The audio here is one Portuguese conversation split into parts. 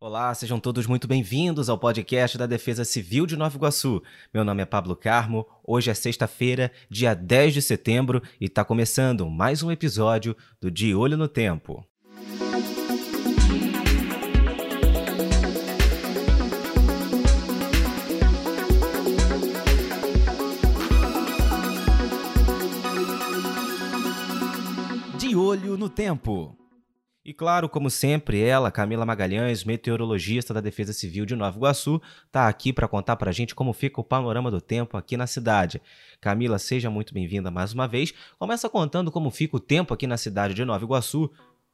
Olá, sejam todos muito bem-vindos ao podcast da Defesa Civil de Nova Iguaçu. Meu nome é Pablo Carmo, hoje é sexta-feira, dia 10 de setembro, e está começando mais um episódio do De Olho no Tempo. De Olho no Tempo. E claro, como sempre, ela, Camila Magalhães, meteorologista da Defesa Civil de Nova Iguaçu, está aqui para contar para a gente como fica o panorama do tempo aqui na cidade. Camila, seja muito bem-vinda mais uma vez. Começa contando como fica o tempo aqui na cidade de Nova Iguaçu.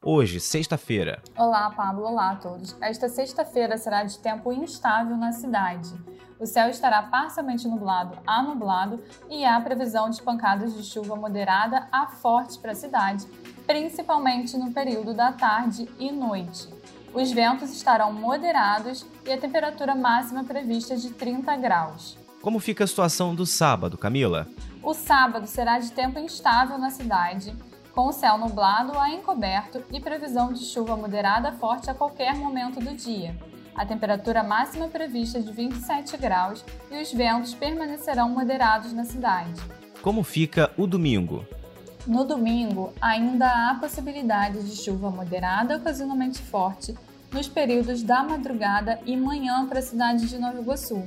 Hoje, sexta-feira. Olá, Pablo. Olá a todos. Esta sexta-feira será de tempo instável na cidade. O céu estará parcialmente nublado a nublado e há previsão de pancadas de chuva moderada a forte para a cidade, principalmente no período da tarde e noite. Os ventos estarão moderados e a temperatura máxima prevista é de 30 graus. Como fica a situação do sábado, Camila? O sábado será de tempo instável na cidade, com o céu nublado a encoberto e previsão de chuva moderada forte a qualquer momento do dia. A temperatura máxima prevista é de 27 graus e os ventos permanecerão moderados na cidade. Como fica o domingo? No domingo, ainda há possibilidade de chuva moderada ocasionalmente forte nos períodos da madrugada e manhã para a cidade de Nova Iguaçu.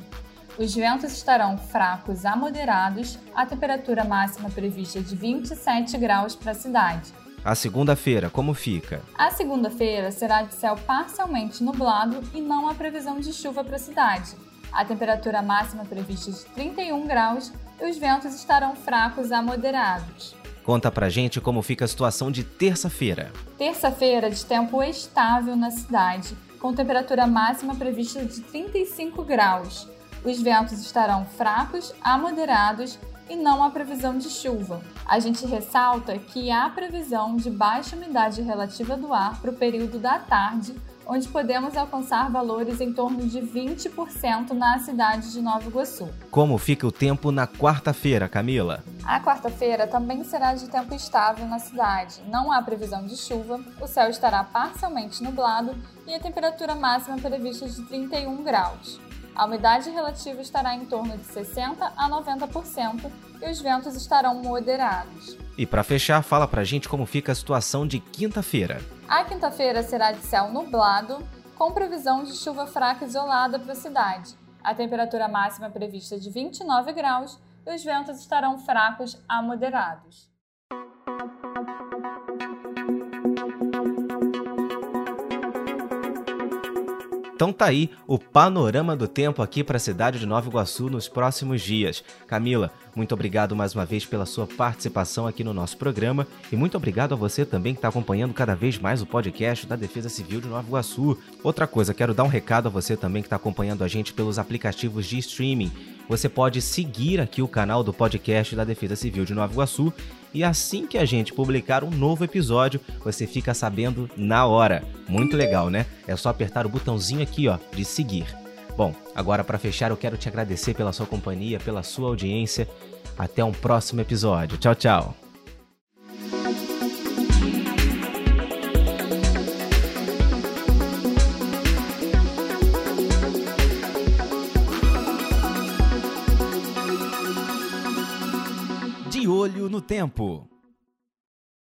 Os ventos estarão fracos a moderados, a temperatura máxima prevista é de 27 graus para a cidade. A segunda-feira, como fica? A segunda-feira será de céu parcialmente nublado e não há previsão de chuva para a cidade. A temperatura máxima prevista é de 31 graus e os ventos estarão fracos a moderados. Conta pra gente como fica a situação de terça-feira. Terça-feira de tempo estável na cidade, com temperatura máxima prevista de 35 graus. Os ventos estarão fracos a moderados e não há previsão de chuva. A gente ressalta que há previsão de baixa umidade relativa do ar para o período da tarde, onde podemos alcançar valores em torno de 20% na cidade de Nova Iguaçu. Como fica o tempo na quarta-feira, Camila? A quarta-feira também será de tempo estável na cidade. Não há previsão de chuva, o céu estará parcialmente nublado e a temperatura máxima prevista de 31 graus. A umidade relativa estará em torno de 60 a 90% e os ventos estarão moderados. E para fechar, fala pra gente como fica a situação de quinta-feira. A quinta-feira será de céu nublado, com previsão de chuva fraca isolada para a cidade. A temperatura máxima prevista é de 29 graus e os ventos estarão fracos a moderados. Então tá aí o panorama do tempo aqui para a cidade de Nova Iguaçu nos próximos dias. Camila, muito obrigado mais uma vez pela sua participação aqui no nosso programa e muito obrigado a você também que está acompanhando cada vez mais o podcast da Defesa Civil de Nova Iguaçu. Outra coisa, quero dar um recado a você também que está acompanhando a gente pelos aplicativos de streaming. Você pode seguir aqui o canal do podcast da Defesa Civil de Nova Iguaçu e assim que a gente publicar um novo episódio, você fica sabendo na hora. Muito legal, né? É só apertar o botãozinho aqui, ó, de seguir. Bom, agora para fechar, eu quero te agradecer pela sua companhia, pela sua audiência. Até um próximo episódio. Tchau, tchau. Olho no tempo.